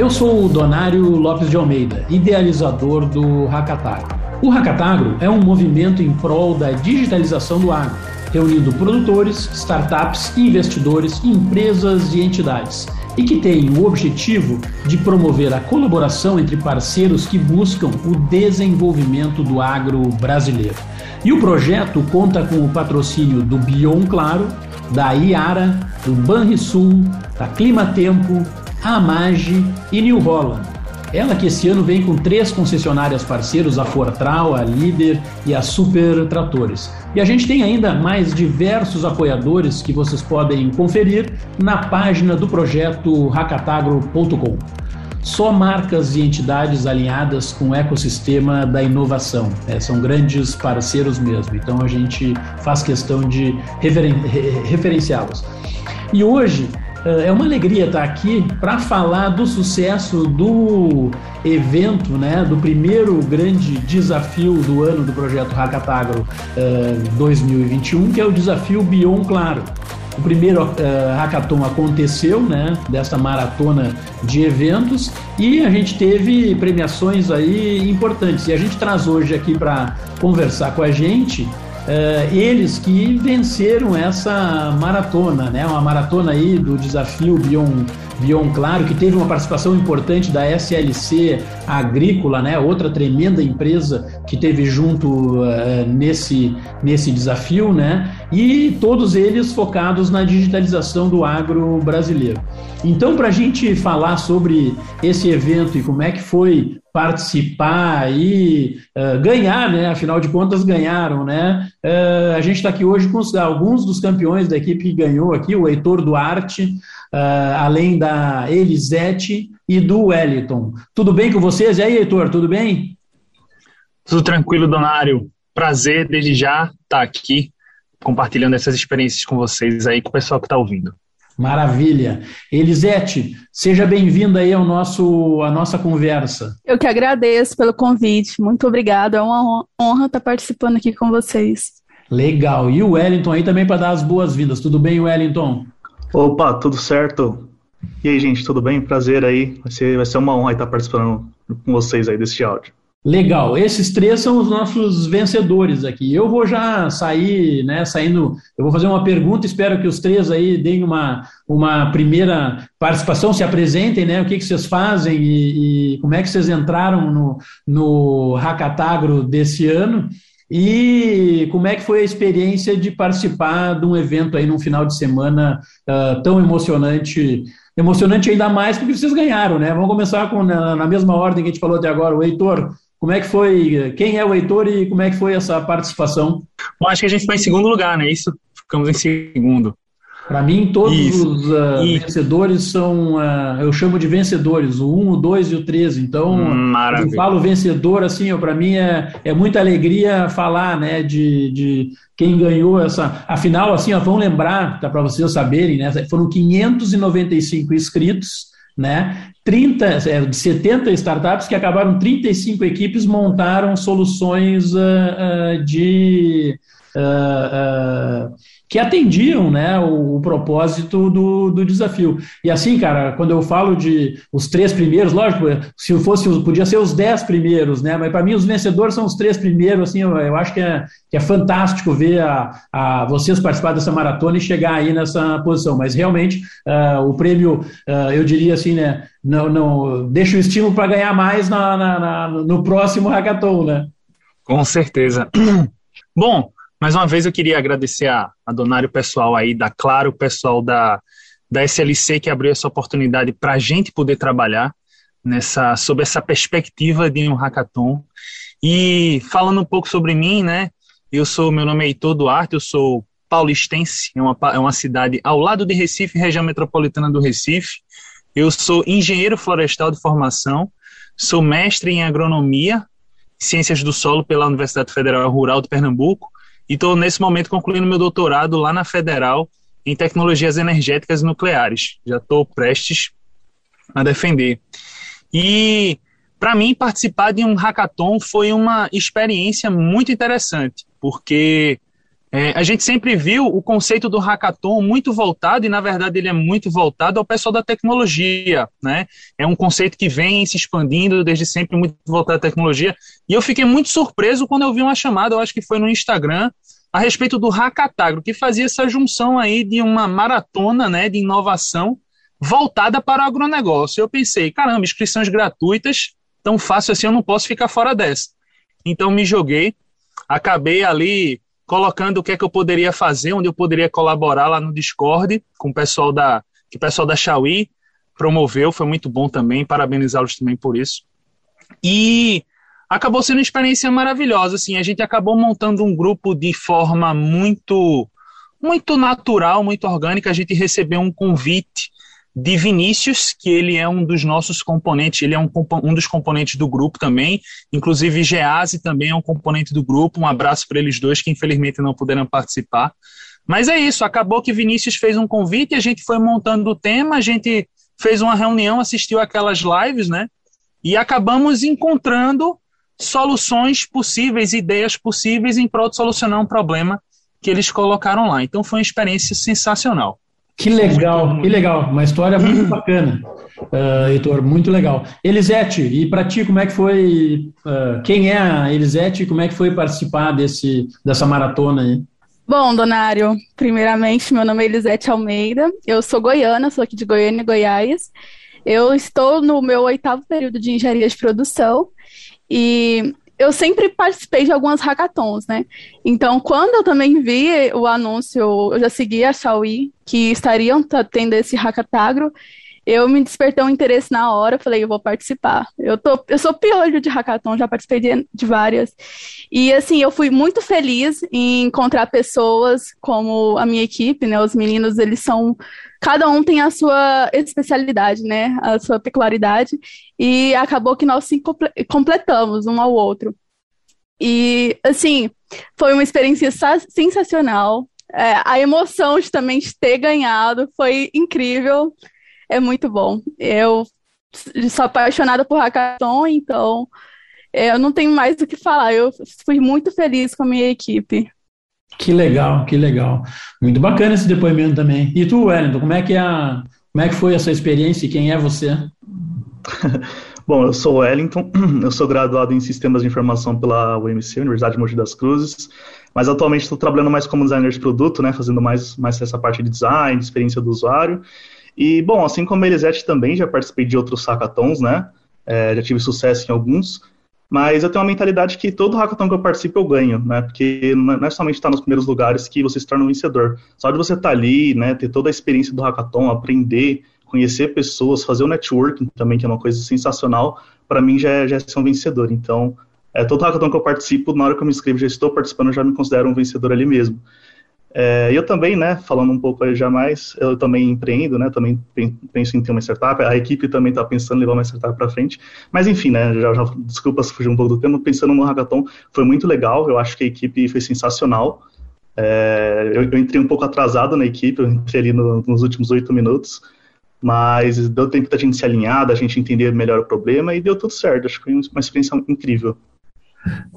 Eu sou o Donário Lopes de Almeida, idealizador do Hackatagro. O Hackatagro é um movimento em prol da digitalização do agro, reunindo produtores, startups, investidores, empresas e entidades, e que tem o objetivo de promover a colaboração entre parceiros que buscam o desenvolvimento do agro brasileiro. E o projeto conta com o patrocínio do Bion Claro, da Iara, do Banrisul, da Clima Tempo, Amage e New Holland. Ela que esse ano vem com três concessionárias parceiros, a Fortral, a Líder e a Super Tratores. E a gente tem ainda mais diversos apoiadores que vocês podem conferir na página do projeto hackatagro.com. Só marcas e entidades alinhadas com o ecossistema da inovação. É, são grandes parceiros mesmo, então a gente faz questão de referen referenciá-los. E hoje é uma alegria estar aqui para falar do sucesso do evento, né, do primeiro grande desafio do ano do projeto Hackatagro uh, 2021, que é o desafio Bion Claro. O primeiro uh, hackathon aconteceu, né, dessa maratona de eventos, e a gente teve premiações aí importantes. E a gente traz hoje aqui para conversar com a gente uh, eles que venceram essa maratona, né? Uma maratona aí do desafio Bion, Bion Claro, que teve uma participação importante da SLC Agrícola, né? Outra tremenda empresa que teve junto uh, nesse, nesse desafio, né? E todos eles focados na digitalização do agro brasileiro. Então, para a gente falar sobre esse evento e como é que foi participar e uh, ganhar, né? Afinal de contas, ganharam, né? Uh, a gente está aqui hoje com alguns dos campeões da equipe que ganhou aqui, o Heitor Duarte, uh, além da Elisete e do Wellington. Tudo bem com vocês? E aí, Heitor, tudo bem? Tudo tranquilo, Donário. Prazer, desde já, estar tá aqui compartilhando essas experiências com vocês aí, com o pessoal que está ouvindo. Maravilha. Elisete, seja bem-vinda aí ao nosso, à nossa conversa. Eu que agradeço pelo convite. Muito obrigado. É uma honra estar participando aqui com vocês. Legal. E o Wellington aí também para dar as boas-vindas. Tudo bem, Wellington? Opa, tudo certo. E aí, gente, tudo bem? Prazer aí. Vai ser, vai ser uma honra estar participando com vocês aí desse áudio. Legal, esses três são os nossos vencedores aqui. Eu vou já sair, né, saindo, eu vou fazer uma pergunta, espero que os três aí deem uma, uma primeira participação, se apresentem, né, o que, que vocês fazem e, e como é que vocês entraram no, no Hackatagro desse ano e como é que foi a experiência de participar de um evento aí num final de semana uh, tão emocionante emocionante ainda mais porque vocês ganharam, né? Vamos começar com na, na, mesma ordem que a gente falou até agora. O Heitor, como é que foi? Quem é o Heitor e como é que foi essa participação? Bom, acho que a gente foi em segundo lugar, né? Isso, ficamos em segundo. Para mim, todos Isso. os uh, vencedores são, uh, eu chamo de vencedores, o 1, o 2 e o 13. Então, Maravilha. eu falo vencedor, assim, para mim é, é muita alegria falar, né, de, de quem ganhou essa. Afinal, assim, ó, vamos lembrar, tá, para vocês saberem, né, foram 595 inscritos, né, 30, é, de 70 startups que acabaram 35 equipes montaram soluções uh, uh, de uh, que atendiam né, o, o propósito do, do, desafio. E assim, cara, quando eu falo de os três primeiros, lógico, se fosse, podia ser os dez primeiros, né? Mas para mim os vencedores são os três primeiros, assim, eu, eu acho que é, que é fantástico ver a, a, vocês participar dessa maratona e chegar aí nessa posição. Mas realmente uh, o prêmio, uh, eu diria assim, né? Não, não deixa o estímulo para ganhar mais na, na, na, no próximo hackathon, né? Com certeza. Bom, mais uma vez eu queria agradecer a, a Donário pessoal aí da Claro, pessoal da, da SLC que abriu essa oportunidade para a gente poder trabalhar nessa sob essa perspectiva de um hackathon. E falando um pouco sobre mim, né? Eu sou, meu nome é Heitor Duarte, eu sou paulistense, é uma, é uma cidade ao lado de Recife, região metropolitana do Recife. Eu sou engenheiro florestal de formação, sou mestre em agronomia, ciências do solo pela Universidade Federal Rural de Pernambuco e estou nesse momento concluindo meu doutorado lá na Federal em tecnologias energéticas nucleares. Já estou prestes a defender. E para mim participar de um hackathon foi uma experiência muito interessante, porque É, a gente sempre viu o conceito do hackathon muito voltado, e na verdade ele é muito voltado ao pessoal da tecnologia, né? É um conceito que vem se expandindo desde sempre, muito voltado à tecnologia. E eu fiquei muito surpreso quando eu vi uma chamada, eu acho que foi no Instagram, a respeito do Hackatagro, que fazia essa junção aí de uma maratona né, de inovação voltada para o agronegócio. Eu pensei, caramba, inscrições gratuitas, tão fácil assim, eu não posso ficar fora dessa. Então me joguei, acabei ali colocando o que é que eu poderia fazer, onde eu poderia colaborar lá no Discord com o pessoal da que o pessoal da Xiaomi promoveu, foi muito bom também, parabenizá-los também por isso. E acabou sendo uma experiência maravilhosa, assim, a gente acabou montando um grupo de forma muito muito natural, muito orgânica, a gente recebeu um convite de Vinícius, que ele é um dos nossos componentes, ele é um, um dos componentes do grupo também, inclusive Gease também é um componente do grupo, um abraço para eles dois que infelizmente não puderam participar. Mas é isso, acabou que Vinícius fez um convite, a gente foi montando o tema, a gente fez uma reunião, assistiu aquelas lives, né? E acabamos encontrando soluções possíveis, ideias possíveis em prol de solucionar um problema que eles colocaram lá. Então foi uma experiência sensacional. Que legal, que legal. Uma história muito bacana, uh, Heitor, muito legal. Elisete, e para ti, como é que foi? Uh, quem é a Elisete e como é que foi participar desse, dessa maratona aí? Bom, Donário, primeiramente, meu nome é Elisete Almeida, eu sou goiana, sou aqui de Goiânia, Goiás. Eu estou no meu oitavo período de engenharia de produção e eu sempre participei de algumas hackathons, né? Então, quando eu também vi o anúncio, eu já segui a Xiaomi, que estariam tendo esse hackatagro, eu me despertei um interesse na hora, falei, eu vou participar. Eu, tô, eu sou piolho de hackathon, já participei de, de várias. E, assim, eu fui muito feliz em encontrar pessoas como a minha equipe, né? Os meninos, eles são cada um tem a sua especialidade, né? A sua peculiaridade. E acabou que nós se completamos um ao outro. E, assim, foi uma experiência sensacional. É, a emoção de também ter ganhado foi incrível. É muito bom. Eu sou apaixonada por hackathon, então é, eu não tenho mais o que falar. Eu fui muito feliz com a minha equipe. Que legal, que legal. Muito bacana esse depoimento também. E tu, Wellington, como é que, é a, como é que foi essa experiência e quem é você? Bom, eu sou o Wellington, eu sou graduado em Sistemas de Informação pela UMC, Universidade de Mogi das Cruzes, mas atualmente estou trabalhando mais como designer de produto, né, fazendo mais, mais essa parte de design, de experiência do usuário. E, bom, assim como a Elisete também, já participei de outros hackathons, né, é, já tive sucesso em alguns, mas eu tenho uma mentalidade que todo hackathon que eu participo eu ganho, né? Porque não é somente estar nos primeiros lugares que você se torna um vencedor. Só de você estar ali, né, ter toda a experiência do hackathon, aprender, conhecer pessoas, fazer o networking também, que é uma coisa sensacional, para mim já é, já é ser um vencedor. Então, é, todo hackathon que eu participo, na hora que eu me inscrevo, já estou participando, já me considero um vencedor ali mesmo. É, eu também, né, falando um pouco aí já mais, eu também empreendo, né, também penso em ter uma startup, a equipe também está pensando em levar uma startup para frente, mas enfim, né, já, já desculpa se fugir um pouco do tema, pensando no hackathon, foi muito legal, eu acho que a equipe foi sensacional, é, eu, eu, entrei um pouco atrasado na equipe, eu entrei ali no, nos últimos oito minutos, mas deu tempo da gente se alinhar, da gente entender melhor o problema e deu tudo certo, acho que foi uma experiência incrível.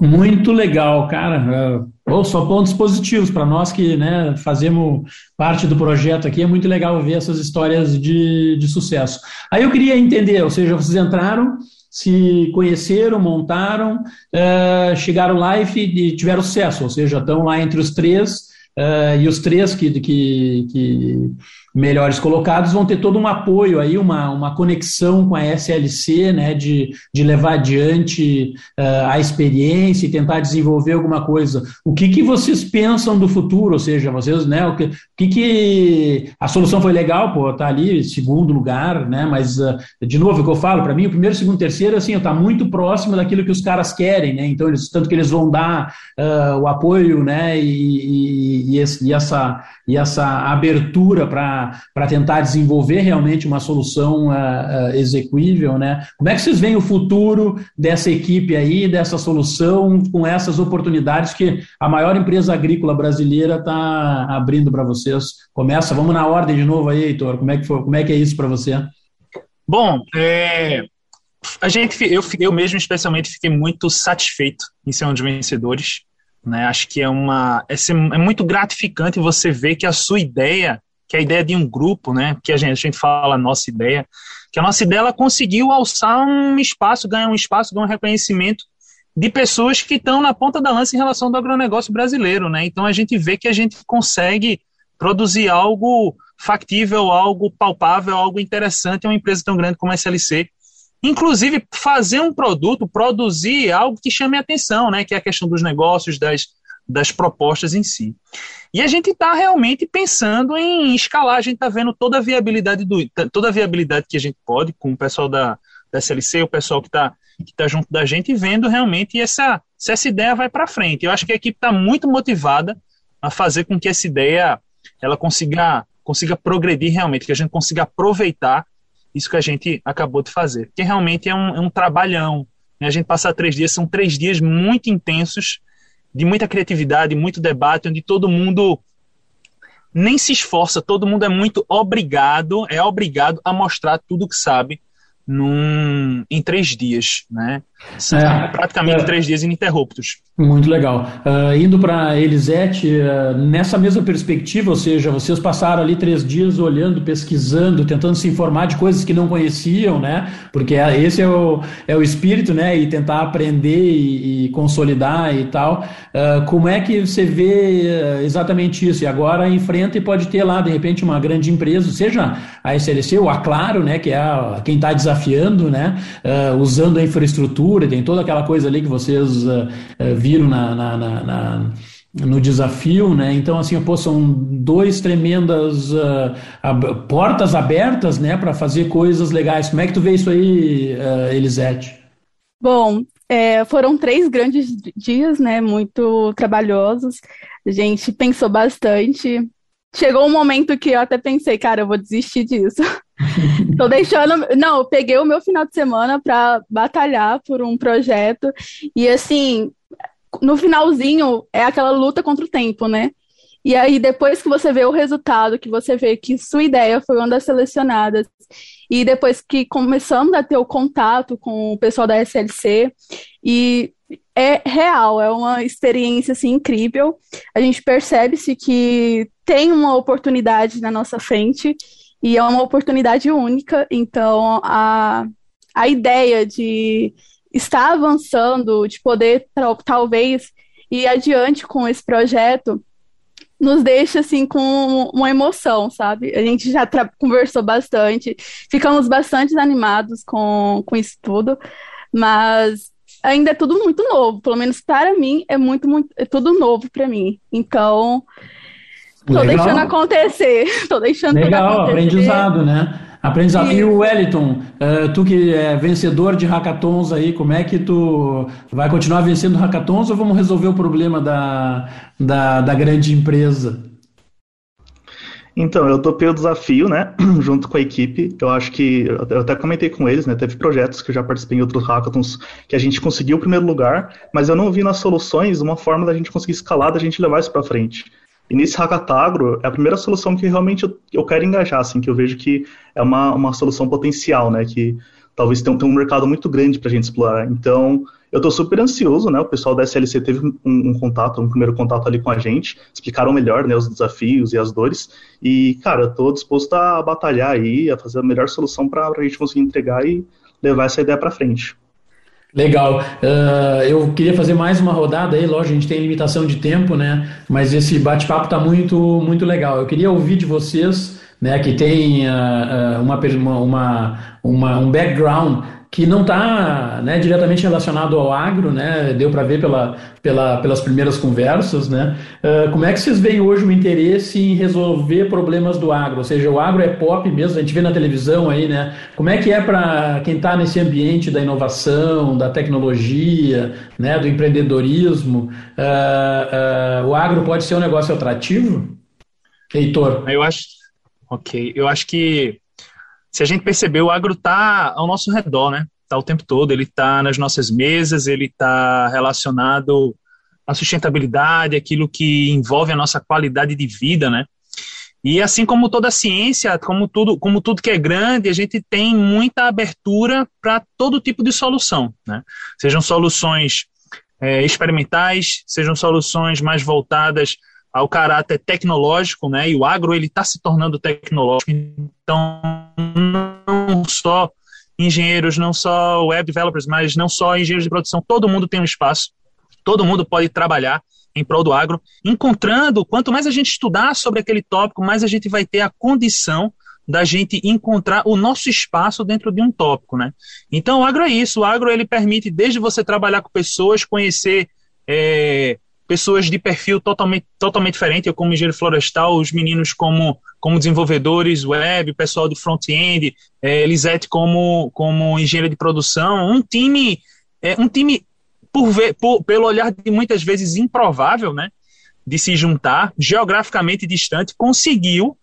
Muito legal, cara. É, só pontos positivos para nós que né, fazemos parte do projeto aqui. É muito legal ver essas histórias de, de sucesso. Aí eu queria entender, ou seja, vocês entraram, se conheceram, montaram, uh, chegaram lá e tiveram sucesso, ou seja, estão lá entre os três, uh, e os três que, que, que melhores colocados vão ter todo um apoio aí, uma, uma conexão com a SLC, né, de, de levar adiante uh, a experiência e tentar desenvolver alguma coisa. O que, que vocês pensam do futuro? Ou seja, vocês, né, o que, que, que a solução foi legal, pô, tá ali segundo lugar, né, mas uh, de novo, o que eu falo, para mim, o primeiro, segundo, terceiro, assim, está muito próximo daquilo que os caras querem, né, então eles, tanto que eles vão dar uh, o apoio, né, e, e, e, esse, e essa, e essa abertura para para tentar desenvolver realmente uma solução uh, uh, execuível, né? Como é que vocês veem o futuro dessa equipe aí, dessa solução, com essas oportunidades que a maior empresa agrícola brasileira está abrindo para vocês? Começa, vamos na ordem de novo aí, Heitor. Como é que, foi, como é, que é isso para você? Bom, é, a gente, eu, eu mesmo especialmente fiquei muito satisfeito em ser um dos vencedores. Né? Acho que é uma é, é muito gratificante você ver que a sua ideia, que a ideia de um grupo, né, que a gente, a gente fala a nossa ideia, que a nossa ideia ela conseguiu alçar um espaço, ganhar um espaço, ganhar um reconhecimento de pessoas que estão na ponta da lança em relação ao agronegócio brasileiro, né? Então a gente vê que a gente consegue produzir algo factível, algo palpável, algo interessante em uma empresa tão grande como a SLC. Inclusive, fazer um produto, produzir algo que chame a atenção, né? Que é a questão dos negócios, das, das propostas em si. E a gente está realmente pensando em escalar, a gente está vendo toda a viabilidade do, toda a viabilidade que a gente pode com o pessoal da, da SLC, o pessoal que está que tá junto da gente vendo realmente essa, se essa ideia vai para frente. Eu acho que a equipe está muito motivada a fazer com que essa ideia ela consiga, consiga progredir realmente, que a gente consiga aproveitar isso que a gente acabou de fazer. Que realmente é um, é um trabalhão. Né? A gente passar três dias, são três dias muito intensos, de muita criatividade, muito debate, onde todo mundo nem se esforça, todo mundo é muito obrigado, é obrigado a mostrar tudo que sabe num, em três dias, né? É, praticamente é, três dias ininterruptos. Muito legal. Uh, indo para Elisete, uh, nessa mesma perspectiva, ou seja, vocês passaram ali três dias olhando, pesquisando, tentando se informar de coisas que não conheciam, né? Porque é, esse é o, é o espírito, né? E tentar aprender e, e consolidar e tal. Uh, como é que você vê exatamente isso? E agora enfrenta e pode ter lá, de repente, uma grande empresa, seja a SLC ou a Claro, né? Que é a, quem está desafiando, né? usando a infraestrutura, tem toda aquela coisa ali que vocês viram na, na, na, no desafio, né? Então, assim, pô, são dois tremendas uh, ab portas abertas, né, para fazer coisas legais. Como é que tu vê isso aí, uh, Elisete? Bom, é, foram três grandes dias, né, muito trabalhosos. A gente pensou bastante. Chegou um momento que eu até pensei, cara, eu vou desistir disso. Tô deixando. Não, eu peguei o meu final de semana para batalhar por um projeto. E assim, no finalzinho é aquela luta contra o tempo, né? E aí, depois que você vê o resultado, que você vê que sua ideia foi uma das selecionadas, e depois que começamos a ter o contato com o pessoal da SLC, e é real, é uma experiência assim, incrível. A gente percebe-se que tem uma oportunidade na nossa frente, e é uma oportunidade única, então a, a ideia de está avançando, de poder talvez ir adiante com esse projeto, nos deixa assim com uma emoção, sabe? A gente já conversou bastante, ficamos bastante animados com, com isso tudo, mas ainda é tudo muito novo, pelo menos para mim é muito, muito é tudo novo para mim. Então, tô Legal. deixando acontecer, tô deixando Legal, aprendizado, né? Aprendizado. E o Wellington, uh, tu que é vencedor de hackathons aí, como é que tu vai continuar vencendo hackathons ou vamos resolver o problema da, da, da grande empresa? Então, eu topei o desafio, né, junto com a equipe. Eu acho que, eu até comentei com eles, né, teve projetos que eu já participei em outros hackathons que a gente conseguiu o primeiro lugar, mas eu não vi nas soluções uma forma da gente conseguir escalar, da gente levar isso para frente. E nesse Hackatagro é a primeira solução que realmente eu, eu, quero engajar, assim, que eu vejo que é uma, uma solução potencial, né, que talvez tenha, tenha um mercado muito grande para a gente explorar. Então, eu estou super ansioso, né, o pessoal da SLC teve um, um, contato, um primeiro contato ali com a gente, explicaram melhor, né, os desafios e as dores, e, cara, eu estou disposto a batalhar aí, a fazer a melhor solução para a gente conseguir entregar e levar essa ideia para frente. Legal. Uh, eu queria fazer mais uma rodada aí, lógico, a gente tem limitação de tempo, né? Mas esse bate-papo está muito, muito legal. Eu queria ouvir de vocês, né, que tem uh, uma, uma, uma, um background que não está né, diretamente relacionado ao agro, né, deu para ver pela, pela, pelas primeiras conversas. Né, uh, como é que vocês veem hoje o interesse em resolver problemas do agro? Ou seja, o agro é pop mesmo, a gente vê na televisão aí, né? Como é que é para quem está nesse ambiente da inovação, da tecnologia, né, do empreendedorismo? Uh, uh, o agro pode ser um negócio atrativo? Heitor? Eu acho, ok, eu acho que se a gente perceber, o agro está ao nosso redor, né? Está o tempo todo, ele está nas nossas mesas, ele está relacionado à sustentabilidade, aquilo que envolve a nossa qualidade de vida, né? E assim como toda ciência, como tudo, como tudo que é grande, a gente tem muita abertura para todo tipo de solução, né? Sejam soluções é, experimentais, sejam soluções mais voltadas ao caráter tecnológico, né? E o agro ele está se tornando tecnológico, então não só engenheiros, não só web developers, mas não só engenheiros de produção, todo mundo tem um espaço, todo mundo pode trabalhar em prol do agro, encontrando, quanto mais a gente estudar sobre aquele tópico, mais a gente vai ter a condição da gente encontrar o nosso espaço dentro de um tópico, né? Então, o agro é isso. O agro ele permite desde você trabalhar com pessoas, conhecer é, pessoas de perfil totalmente, totalmente diferente. Eu como engenheiro florestal, os meninos como, como desenvolvedores web, pessoal de front-end, é, Elisete como, como engenheiro de produção, um time, é, um time por ver, por, pelo olhar de muitas vezes improvável, né? De se juntar, geograficamente distante, conseguiu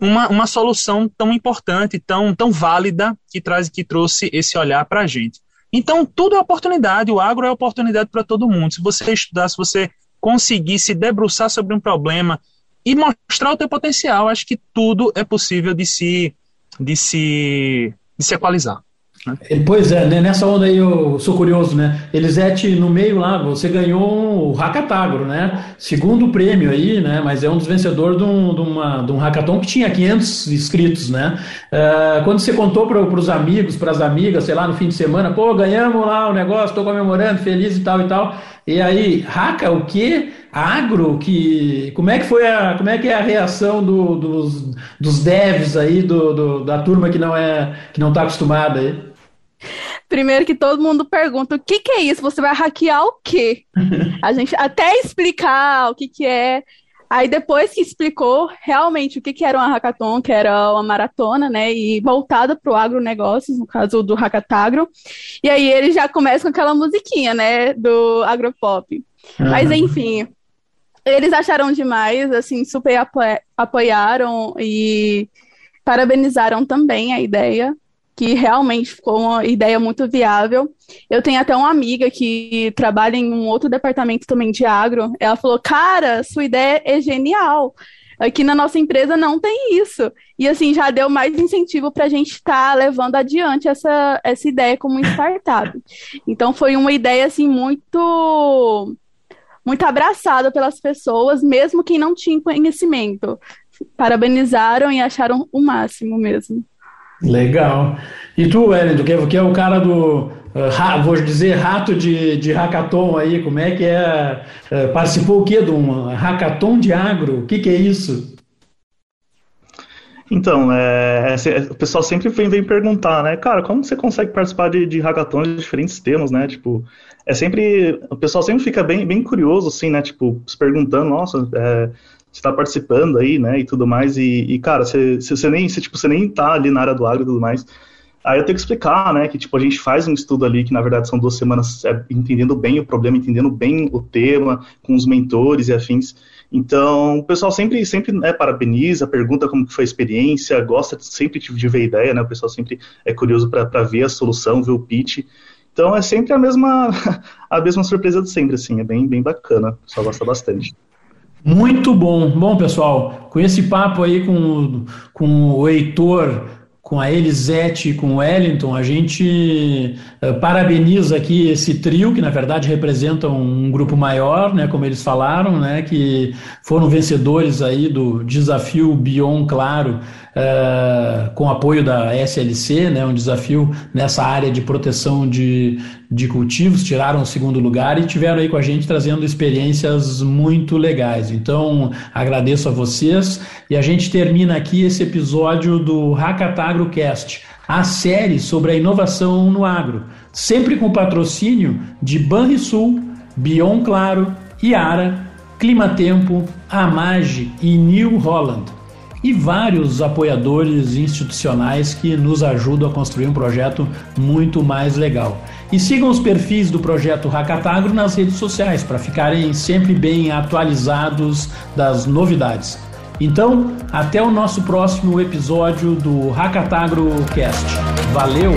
uma, uma solução tão importante, tão, tão válida, que, traz, que trouxe esse olhar para a gente. Então, tudo é oportunidade, o agro é oportunidade para todo mundo. Se você estudar, se você conseguir se debruçar sobre um problema e mostrar o teu potencial, acho que tudo é possível de se, de se, de se equalizar. Né? Pois é, né? nessa onda aí eu sou curioso, né? Elisete, no meio lá, você ganhou o Hackatagro, né? Segundo prêmio aí, né? Mas é um dos vencedores de um, de uma, de um hackathon que tinha 500 inscritos, né? Uh, quando você contou para os amigos, para as amigas, sei lá, no fim de semana, pô, ganhamos lá o negócio, estou comemorando, feliz e tal e tal. E aí, Haka, o quê? Agro, que como é que foi a como é que é a reação do, dos, dos devs aí do, do, da turma que não é que não está acostumada aí? Primeiro que todo mundo pergunta, o que, que é isso? Você vai hackear o quê? A gente até explicar o que, que é. Aí depois que explicou realmente o que, que era uma hackathon, que era uma maratona, né, e voltada para o agronegócios, no caso do Hackatagro, e aí ele já começa com aquela musiquinha, né, do agropop. Uhum. Mas enfim, eles acharam demais, assim, super apo apoiaram e parabenizaram também a ideia que realmente ficou uma ideia muito viável. Eu tenho até uma amiga que trabalha em um outro departamento também de agro. Ela falou: Cara, sua ideia é genial. Aqui na nossa empresa não tem isso. E assim, já deu mais incentivo para a gente estar tá levando adiante essa, essa ideia como startup. Então foi uma ideia assim muito muito abraçada pelas pessoas, mesmo quem não tinha conhecimento. Parabenizaram e acharam o máximo mesmo. Legal. E tu, Wellington, que, é, que é o cara do, uh, vou dizer, rato de, de hackathon aí, como é que é? Uh, participou o quê de um hackathon de agro? O que, que é isso? Então, é, é, o pessoal sempre vem, vem perguntar, né? Cara, como você consegue participar de, de hackathons de diferentes temas, né? Tipo, é sempre. O pessoal sempre fica bem, bem curioso, assim, né? Tipo, se perguntando, nossa, é, está participando aí, né, e tudo mais, e, e cara, você, você nem, você, tipo, você nem tá ali na área do agro e tudo mais, aí eu tenho que explicar, né, que, tipo, a gente faz um estudo ali, que na verdade são duas semanas é, entendendo bem o problema, entendendo bem o tema, com os mentores e afins, então, o pessoal sempre, sempre né, parabeniza, pergunta como foi a experiência, gosta sempre de ver ideia, né? O pessoal sempre é curioso para ver a solução, ver o pitch. Então, é sempre a mesma a mesma surpresa de sempre, assim. É bem, bem bacana. O pessoal gosta bastante. Muito bom. Bom, pessoal, com esse papo aí com, com o Heitor, com a Elisete, com o Wellington, a gente uh, parabeniza aqui esse trio, que na verdade representa um grupo maior, né, como eles falaram, né, que foram vencedores aí do desafio Bion Claro, uh, com apoio da SLC, né, um desafio nessa área de proteção de, de cultivos, tiraram o segundo lugar e tiveram aí com a gente trazendo experiências muito legais. Então, agradeço a vocês e a gente termina aqui esse episódio do Hackatagrocast, a série sobre a inovação no agro, sempre com patrocínio de Banrisul, Bion Claro, Iara, Climatempo, Amage e New Holland e vários apoiadores institucionais que nos ajudam a construir um projeto muito mais legal. E sigam os perfis do projeto Hackatagro nas redes sociais para ficarem sempre bem atualizados das novidades. Então, até o nosso próximo episódio do Hackatagro Cast. Valeu!